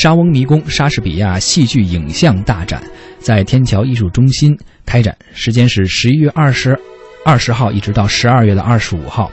莎翁迷宫莎士比亚戏剧影像大展在天桥艺术中心开展，时间是十一月二十二十号一直到十二月的二十五号。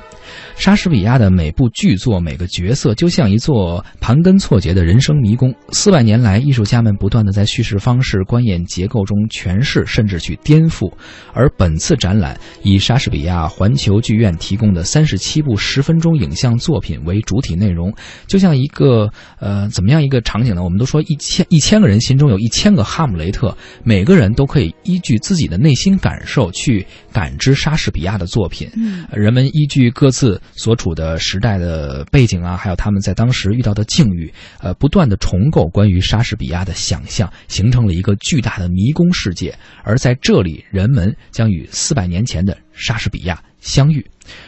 莎士比亚的每部剧作、每个角色，就像一座盘根错节的人生迷宫。四百年来，艺术家们不断的在叙事方式、观演结构中诠释，甚至去颠覆。而本次展览以莎士比亚环球剧院提供的三十七部十分钟影像作品为主体内容，就像一个呃，怎么样一个场景呢？我们都说一千一千个人心中有一千个哈姆雷特，每个人都可以依据自己的内心感受去感知莎士比亚的作品。嗯，人们依据各自。所处的时代的背景啊，还有他们在当时遇到的境遇，呃，不断的重构关于莎士比亚的想象，形成了一个巨大的迷宫世界。而在这里，人们将与四百年前的莎士比亚相遇。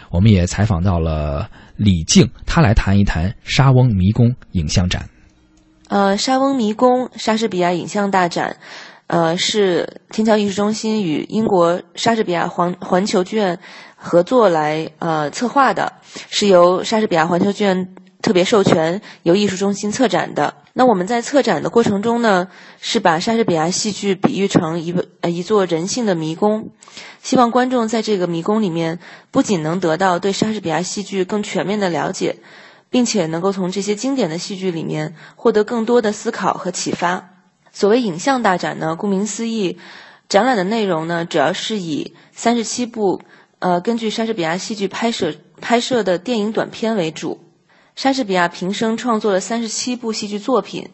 我们也采访到了李静，他来谈一谈莎翁迷宫影像展。呃，莎翁迷宫莎士比亚影像大展，呃，是天桥艺术中心与英国莎士比亚环环球剧院。合作来呃策划的，是由莎士比亚环球剧院特别授权，由艺术中心策展的。那我们在策展的过程中呢，是把莎士比亚戏剧比喻成一呃一座人性的迷宫，希望观众在这个迷宫里面，不仅能得到对莎士比亚戏剧更全面的了解，并且能够从这些经典的戏剧里面获得更多的思考和启发。所谓影像大展呢，顾名思义，展览的内容呢，主要是以三十七部。呃，根据莎士比亚戏剧拍摄拍摄的电影短片为主，莎士比亚平生创作了三十七部戏剧作品，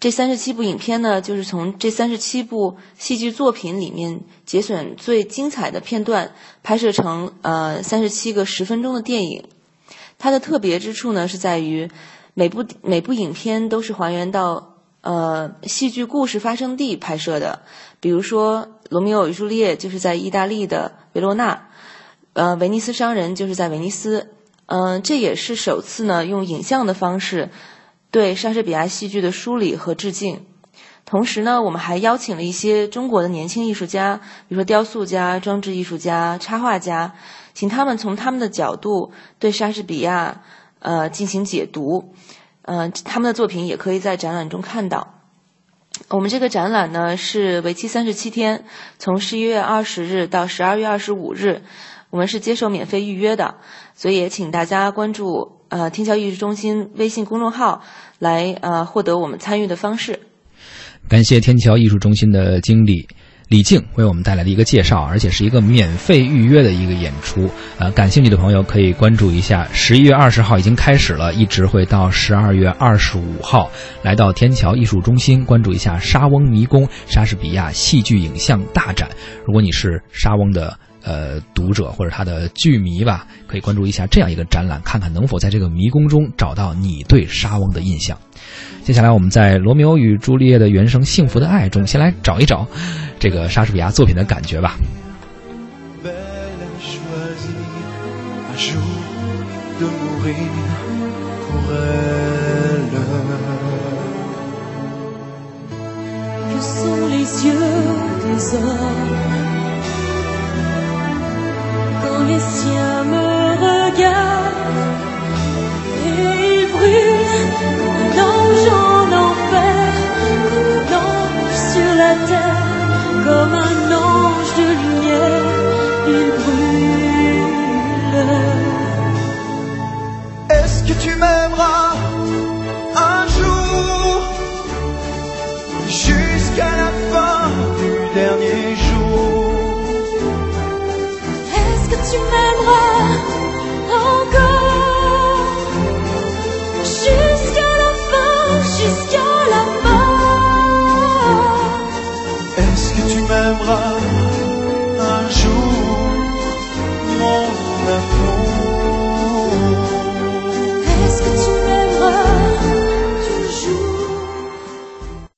这三十七部影片呢，就是从这三十七部戏剧作品里面节选最精彩的片段，拍摄成呃三十七个十分钟的电影。它的特别之处呢，是在于每部每部影片都是还原到呃戏剧故事发生地拍摄的，比如说《罗密欧与朱丽叶》就是在意大利的维罗纳。呃，威尼斯商人就是在威尼斯，嗯，这也是首次呢用影像的方式对莎士比亚戏剧的梳理和致敬。同时呢，我们还邀请了一些中国的年轻艺术家，比如说雕塑家、装置艺术家、插画家，请他们从他们的角度对莎士比亚呃进行解读。嗯，他们的作品也可以在展览中看到。我们这个展览呢是为期三十七天，从十一月二十日到十二月二十五日。我们是接受免费预约的，所以也请大家关注呃天桥艺术中心微信公众号，来呃获得我们参与的方式。感谢天桥艺术中心的经理李静为我们带来的一个介绍，而且是一个免费预约的一个演出。呃，感兴趣的朋友可以关注一下，十一月二十号已经开始了，一直会到十二月二十五号，来到天桥艺术中心关注一下莎翁迷宫莎士比亚戏剧影像大展。如果你是莎翁的。呃，读者或者他的剧迷吧，可以关注一下这样一个展览，看看能否在这个迷宫中找到你对莎翁的印象。接下来，我们在《罗密欧与朱丽叶》的原声《幸福的爱》中，先来找一找这个莎士比亚作品的感觉吧。